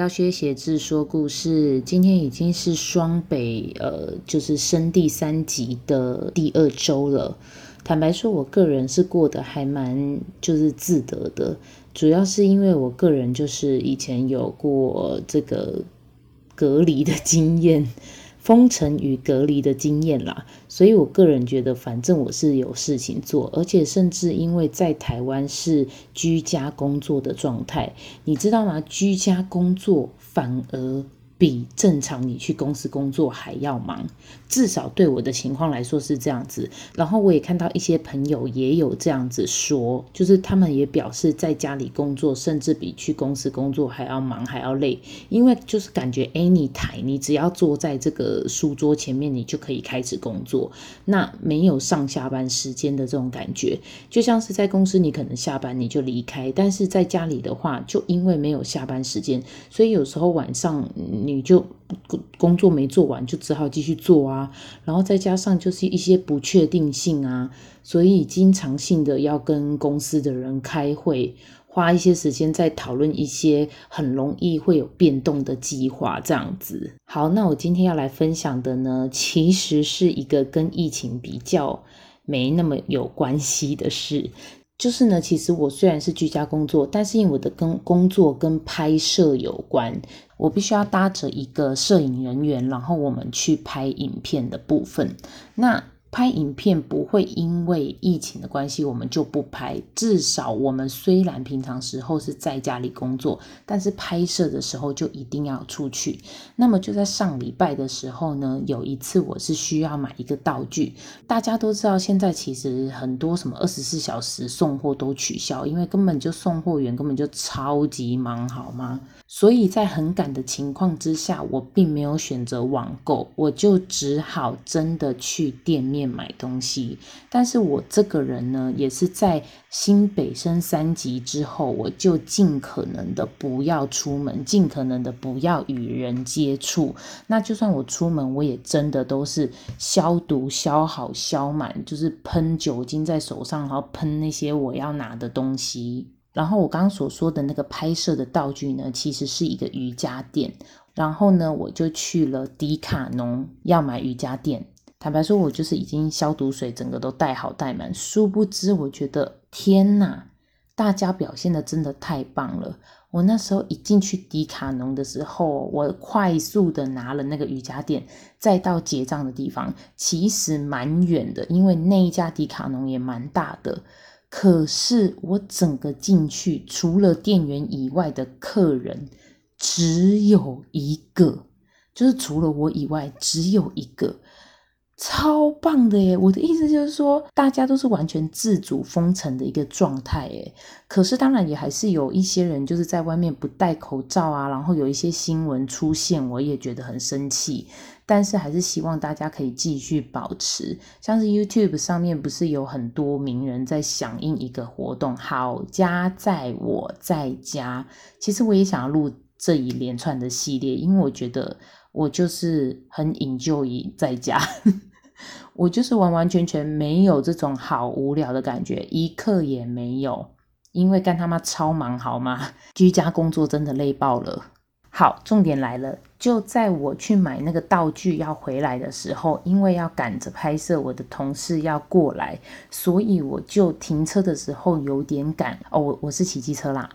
嗨，欢迎来到薛协志说故事。今天已经是双北，呃，就是升第三级的第二周了。坦白说，我个人是过得还蛮就是自得的，主要是因为我个人就是以前有过这个隔离的经验。封城与隔离的经验啦，所以我个人觉得，反正我是有事情做，而且甚至因为在台湾是居家工作的状态，你知道吗？居家工作反而。比正常你去公司工作还要忙，至少对我的情况来说是这样子。然后我也看到一些朋友也有这样子说，就是他们也表示在家里工作，甚至比去公司工作还要忙还要累，因为就是感觉 anytime 你只要坐在这个书桌前面，你就可以开始工作，那没有上下班时间的这种感觉，就像是在公司你可能下班你就离开，但是在家里的话，就因为没有下班时间，所以有时候晚上。你你就工作没做完，就只好继续做啊。然后再加上就是一些不确定性啊，所以经常性的要跟公司的人开会，花一些时间在讨论一些很容易会有变动的计划，这样子。好，那我今天要来分享的呢，其实是一个跟疫情比较没那么有关系的事。就是呢，其实我虽然是居家工作，但是因为我的跟工作跟拍摄有关，我必须要搭着一个摄影人员，然后我们去拍影片的部分。那拍影片不会因为疫情的关系，我们就不拍。至少我们虽然平常时候是在家里工作，但是拍摄的时候就一定要出去。那么就在上礼拜的时候呢，有一次我是需要买一个道具。大家都知道，现在其实很多什么二十四小时送货都取消，因为根本就送货员根本就超级忙，好吗？所以在很赶的情况之下，我并没有选择网购，我就只好真的去店面买东西。但是我这个人呢，也是在新北升三级之后，我就尽可能的不要出门，尽可能的不要与人接触。那就算我出门，我也真的都是消毒、消好、消满，就是喷酒精在手上，然后喷那些我要拿的东西。然后我刚刚所说的那个拍摄的道具呢，其实是一个瑜伽垫。然后呢，我就去了迪卡侬要买瑜伽垫。坦白说，我就是已经消毒水整个都带好带满。殊不知，我觉得天哪，大家表现得真的太棒了。我那时候一进去迪卡侬的时候，我快速的拿了那个瑜伽垫，再到结账的地方，其实蛮远的，因为那一家迪卡侬也蛮大的。可是我整个进去，除了店员以外的客人只有一个，就是除了我以外只有一个，超棒的耶！我的意思就是说，大家都是完全自主封城的一个状态耶。可是当然也还是有一些人就是在外面不戴口罩啊，然后有一些新闻出现，我也觉得很生气。但是还是希望大家可以继续保持，像是 YouTube 上面不是有很多名人在响应一个活动，好家在我在家。其实我也想要录这一连串的系列，因为我觉得我就是很 enjoy 在家，我就是完完全全没有这种好无聊的感觉，一刻也没有，因为干他妈超忙好吗？居家工作真的累爆了。好，重点来了。就在我去买那个道具要回来的时候，因为要赶着拍摄，我的同事要过来，所以我就停车的时候有点赶。哦，我我是骑机车啦，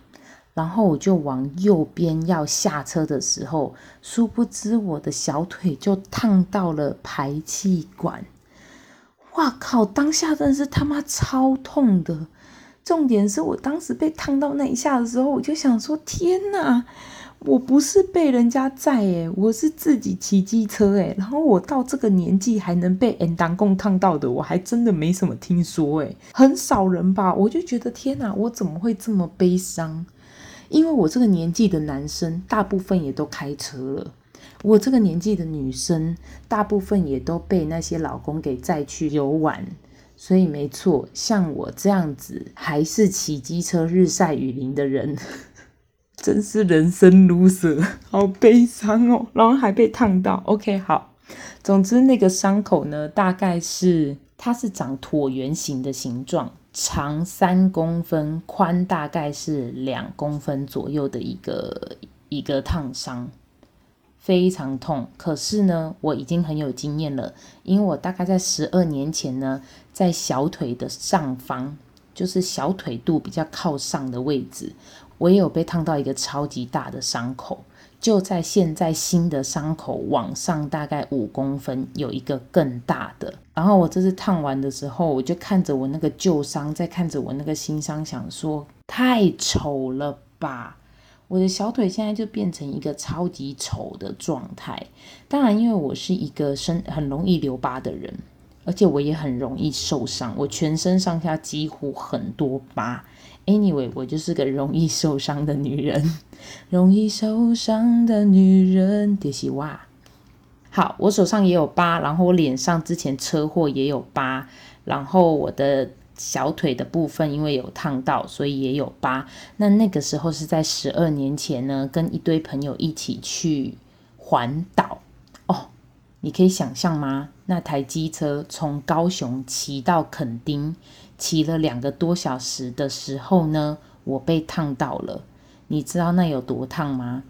然后我就往右边要下车的时候，殊不知我的小腿就烫到了排气管。哇靠！当下真的是他妈超痛的。重点是我当时被烫到那一下的时候，我就想说：天哪！我不是被人家载诶，我是自己骑机车诶，然后我到这个年纪还能被人当共烫到的，我还真的没什么听说诶，很少人吧？我就觉得天哪，我怎么会这么悲伤？因为我这个年纪的男生大部分也都开车了，我这个年纪的女生大部分也都被那些老公给载去游玩，所以没错，像我这样子还是骑机车日晒雨淋的人。真是人生 loser，好悲伤哦，然后还被烫到。OK，好，总之那个伤口呢，大概是它是长椭圆形的形状，长三公分，宽大概是两公分左右的一个一个烫伤，非常痛。可是呢，我已经很有经验了，因为我大概在十二年前呢，在小腿的上方，就是小腿肚比较靠上的位置，我也有被烫到一个超级大的伤口。就在现在，新的伤口往上大概五公分，有一个更大的。然后我这次烫完的时候，我就看着我那个旧伤，再看着我那个新伤，想说太丑了吧！我的小腿现在就变成一个超级丑的状态。当然，因为我是一个身很容易留疤的人，而且我也很容易受伤，我全身上下几乎很多疤。Anyway，我就是个容易受伤的女人，容易受伤的女人，叠西哇。好，我手上也有疤，然后我脸上之前车祸也有疤，然后我的小腿的部分因为有烫到，所以也有疤。那那个时候是在十二年前呢，跟一堆朋友一起去环岛，你可以想象吗？那台机车从高雄骑到垦丁。骑了两个多小时的时候呢，我被烫到了。你知道那有多烫吗？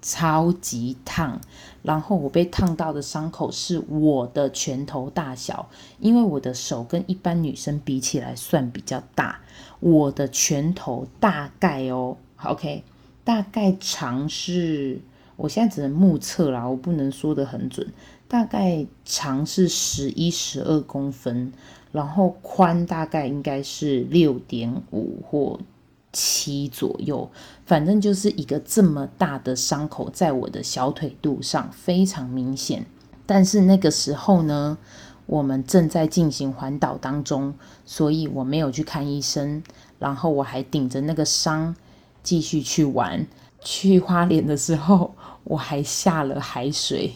超级烫。然后我被烫到的伤口是我的拳头大小，因为我的手跟一般女生比起来算比较大。我的拳头大概哦，OK，大概长是，我现在只能目测啦，我不能说得很准。大概长是十一、十二公分。然后宽大概应该是六点五或七左右，反正就是一个这么大的伤口在我的小腿肚上，非常明显。但是那个时候呢，我们正在进行环岛当中，所以我没有去看医生，然后我还顶着那个伤继续去玩。去花莲的时候，我还下了海水。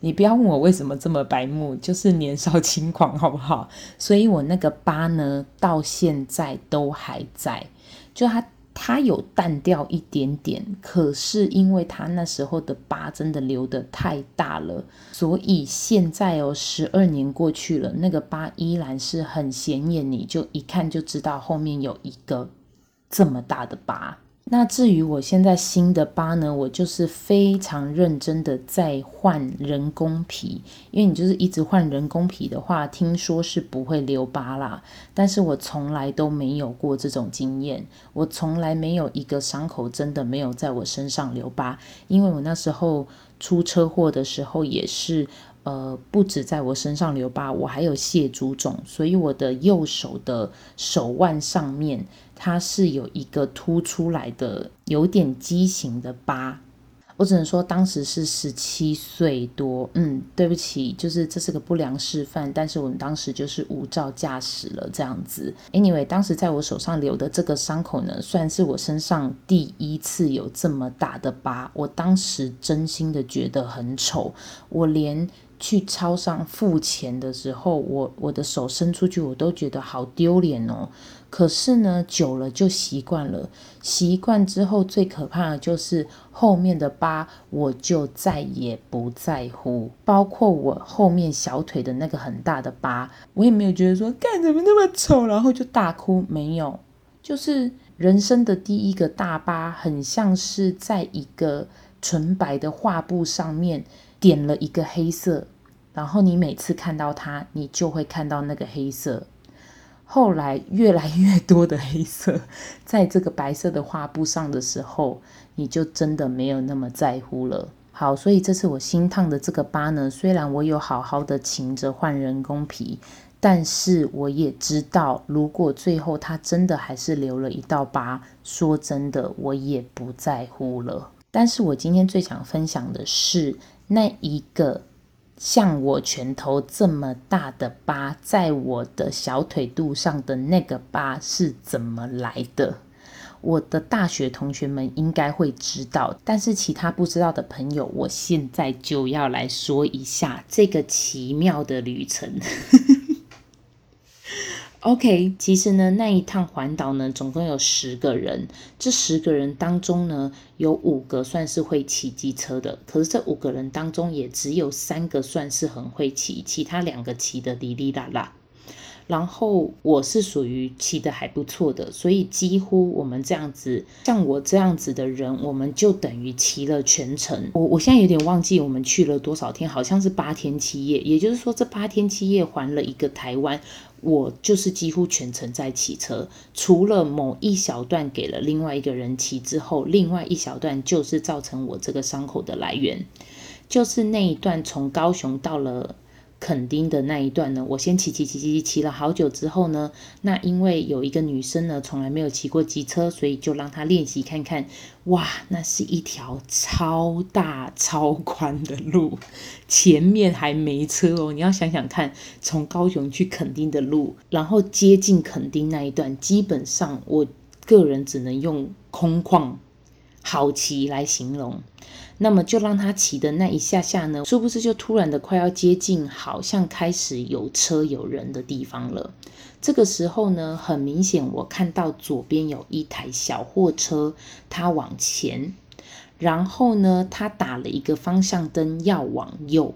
你不要问我为什么这么白目，就是年少轻狂，好不好？所以我那个疤呢，到现在都还在，就它它有淡掉一点点，可是因为它那时候的疤真的留得太大了，所以现在哦，十二年过去了，那个疤依然是很显眼，你就一看就知道后面有一个这么大的疤。那至于我现在新的疤呢，我就是非常认真的在换人工皮，因为你就是一直换人工皮的话，听说是不会留疤啦。但是我从来都没有过这种经验，我从来没有一个伤口真的没有在我身上留疤，因为我那时候出车祸的时候也是，呃，不止在我身上留疤，我还有血肿肿，所以我的右手的手腕上面。它是有一个凸出来的，有点畸形的疤。我只能说，当时是十七岁多。嗯，对不起，就是这是个不良示范。但是我们当时就是无照驾驶了，这样子。Anyway，当时在我手上留的这个伤口呢，算是我身上第一次有这么大的疤。我当时真心的觉得很丑，我连。去超商付钱的时候，我我的手伸出去，我都觉得好丢脸哦。可是呢，久了就习惯了。习惯之后，最可怕的就是后面的疤，我就再也不在乎。包括我后面小腿的那个很大的疤，我也没有觉得说，干怎么那么丑，然后就大哭。没有，就是人生的第一个大疤，很像是在一个纯白的画布上面。点了一个黑色，然后你每次看到它，你就会看到那个黑色。后来越来越多的黑色 在这个白色的画布上的时候，你就真的没有那么在乎了。好，所以这次我新烫的这个疤呢，虽然我有好好的勤着换人工皮，但是我也知道，如果最后它真的还是留了一道疤，说真的，我也不在乎了。但是我今天最想分享的是。那一个像我拳头这么大的疤，在我的小腿肚上的那个疤是怎么来的？我的大学同学们应该会知道，但是其他不知道的朋友，我现在就要来说一下这个奇妙的旅程。OK，其实呢，那一趟环岛呢，总共有十个人。这十个人当中呢，有五个算是会骑机车的。可是这五个人当中，也只有三个算是很会骑，其他两个骑的哩哩啦啦。然后我是属于骑的还不错的，所以几乎我们这样子，像我这样子的人，我们就等于骑了全程。我我现在有点忘记我们去了多少天，好像是八天七夜，也就是说这八天七夜环了一个台湾。我就是几乎全程在骑车，除了某一小段给了另外一个人骑之后，另外一小段就是造成我这个伤口的来源，就是那一段从高雄到了。垦丁的那一段呢，我先骑骑骑骑骑了好久之后呢，那因为有一个女生呢，从来没有骑过机车，所以就让她练习看看。哇，那是一条超大超宽的路，前面还没车哦。你要想想看，从高雄去垦丁的路，然后接近垦丁那一段，基本上我个人只能用空旷、好骑来形容。那么就让他骑的那一下下呢，是不是就突然的快要接近，好像开始有车有人的地方了？这个时候呢，很明显我看到左边有一台小货车，它往前，然后呢，它打了一个方向灯要往右，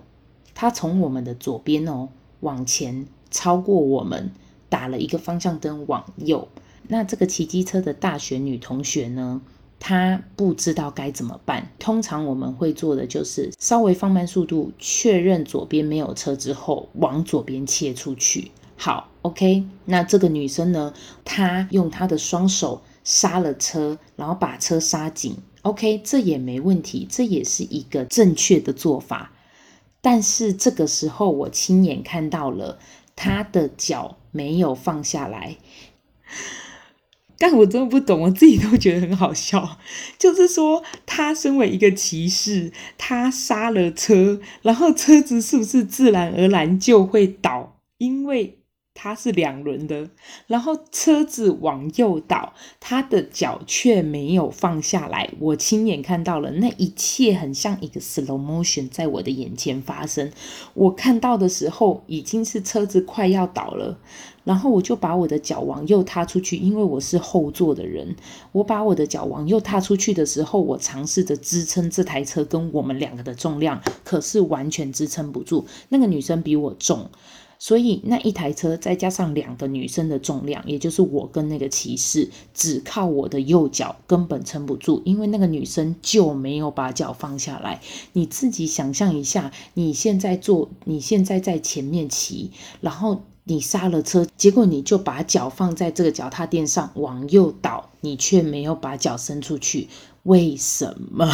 它从我们的左边哦往前超过我们，打了一个方向灯往右。那这个骑机车的大学女同学呢，他不知道该怎么办。通常我们会做的就是稍微放慢速度，确认左边没有车之后，往左边切出去。好，OK。那这个女生呢，她用她的双手刹了车，然后把车刹紧。OK，这也没问题，这也是一个正确的做法。但是这个时候，我亲眼看到了她的脚没有放下来。但我真的不懂，我自己都觉得很好笑。就是说，他身为一个骑士，他刹了车，然后车子是不是自然而然就会倒？因为它是两轮的，然后车子往右倒，他的脚却没有放下来。我亲眼看到了，那一切很像一个 slow motion 在我的眼前发生。我看到的时候，已经是车子快要倒了，然后我就把我的脚往右踏出去，因为我是后座的人。我把我的脚往右踏出去的时候，我尝试着支撑这台车跟我们两个的重量，可是完全支撑不住。那个女生比我重。所以那一台车再加上两个女生的重量，也就是我跟那个骑士，只靠我的右脚根本撑不住，因为那个女生就没有把脚放下来。你自己想象一下，你现在坐，你现在在前面骑，然后你刹了车，结果你就把脚放在这个脚踏垫上往右倒，你却没有把脚伸出去，为什么？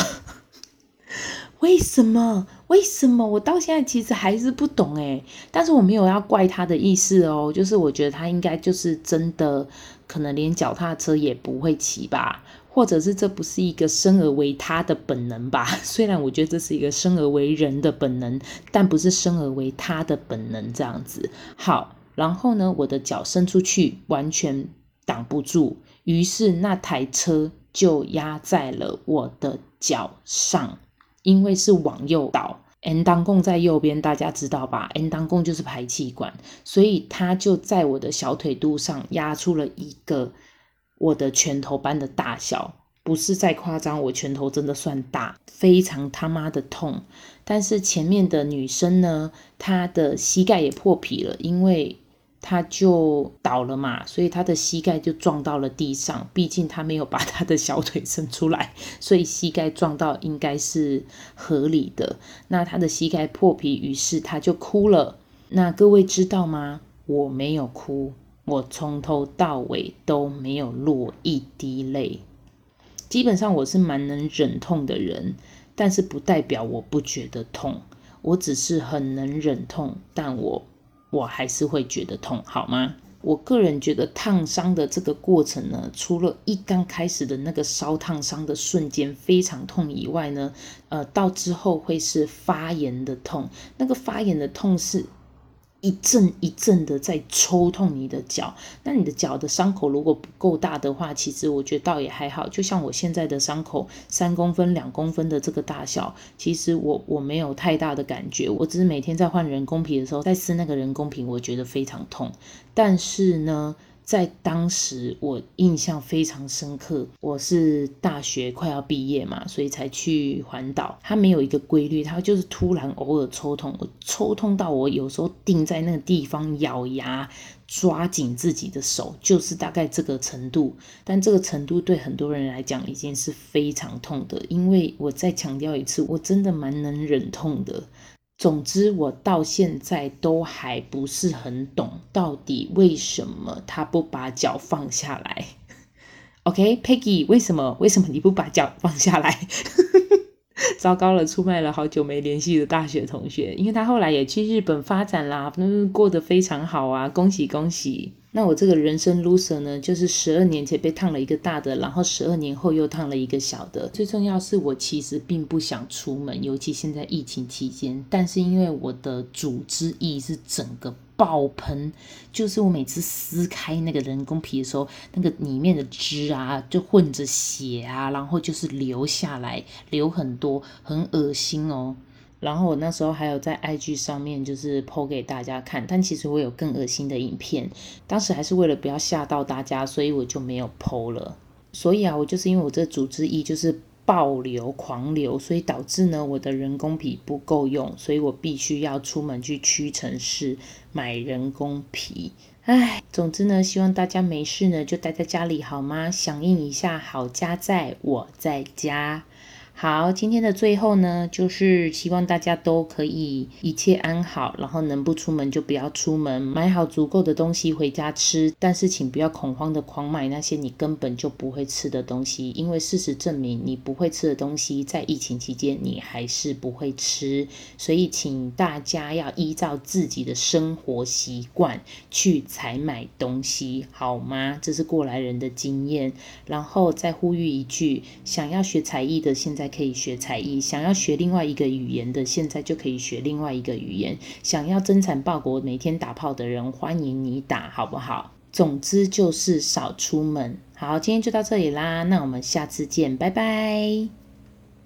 为什么？为什么？我到现在其实还是不懂诶，但是我没有要怪他的意思哦，就是我觉得他应该就是真的可能连脚踏车也不会骑吧，或者是这不是一个生而为他的本能吧？虽然我觉得这是一个生而为人的本能，但不是生而为他的本能这样子。好，然后呢，我的脚伸出去完全挡不住，于是那台车就压在了我的脚上。因为是往右倒，N 当共在右边，大家知道吧？N 当共就是排气管，所以它就在我的小腿肚上压出了一个我的拳头般的大小，不是在夸张，我拳头真的算大，非常他妈的痛。但是前面的女生呢，她的膝盖也破皮了，因为。他就倒了嘛，所以他的膝盖就撞到了地上。毕竟他没有把他的小腿伸出来，所以膝盖撞到应该是合理的。那他的膝盖破皮，于是他就哭了。那各位知道吗？我没有哭，我从头到尾都没有落一滴泪。基本上我是蛮能忍痛的人，但是不代表我不觉得痛。我只是很能忍痛，但我。我还是会觉得痛，好吗？我个人觉得烫伤的这个过程呢，除了一刚开始的那个烧烫伤的瞬间非常痛以外呢，呃，到之后会是发炎的痛，那个发炎的痛是。一阵一阵的在抽痛你的脚，那你的脚的伤口如果不够大的话，其实我觉得倒也还好。就像我现在的伤口，三公分、两公分的这个大小，其实我我没有太大的感觉。我只是每天在换人工皮的时候，在撕那个人工皮，我觉得非常痛。但是呢，在当时我印象非常深刻。我是大学快要毕业嘛，所以才去环岛。它没有一个规律，它就是突然偶尔抽痛，我抽痛到我有时候定在那个地方咬牙抓紧自己的手，就是大概这个程度。但这个程度对很多人来讲已经是非常痛的，因为我再强调一次，我真的蛮能忍痛的。总之，我到现在都还不是很懂，到底为什么他不把脚放下来？OK，Peggy，为什么？为什么你不把脚放下来？糟糕了，出卖了好久没联系的大学同学，因为他后来也去日本发展啦，嗯，过得非常好啊，恭喜恭喜！那我这个人生 loser 呢，就是十二年前被烫了一个大的，然后十二年后又烫了一个小的。最重要是我其实并不想出门，尤其现在疫情期间。但是因为我的组织液是整个爆喷，就是我每次撕开那个人工皮的时候，那个里面的汁啊就混着血啊，然后就是流下来，流很多，很恶心哦。然后我那时候还有在 IG 上面就是 po 给大家看，但其实我有更恶心的影片，当时还是为了不要吓到大家，所以我就没有 po 了。所以啊，我就是因为我这组织一就是爆流狂流，所以导致呢我的人工皮不够用，所以我必须要出门去屈臣氏买人工皮。唉，总之呢，希望大家没事呢就待在家里好吗？响应一下，好家在我在家。好，今天的最后呢，就是希望大家都可以一切安好，然后能不出门就不要出门，买好足够的东西回家吃。但是请不要恐慌的狂买那些你根本就不会吃的东西，因为事实证明，你不会吃的东西在疫情期间你还是不会吃。所以请大家要依照自己的生活习惯去采买东西，好吗？这是过来人的经验。然后再呼吁一句，想要学才艺的现在可以学才艺，想要学另外一个语言的，现在就可以学另外一个语言。想要增产报国、每天打炮的人，欢迎你打，好不好？总之就是少出门。好，今天就到这里啦，那我们下次见，拜拜。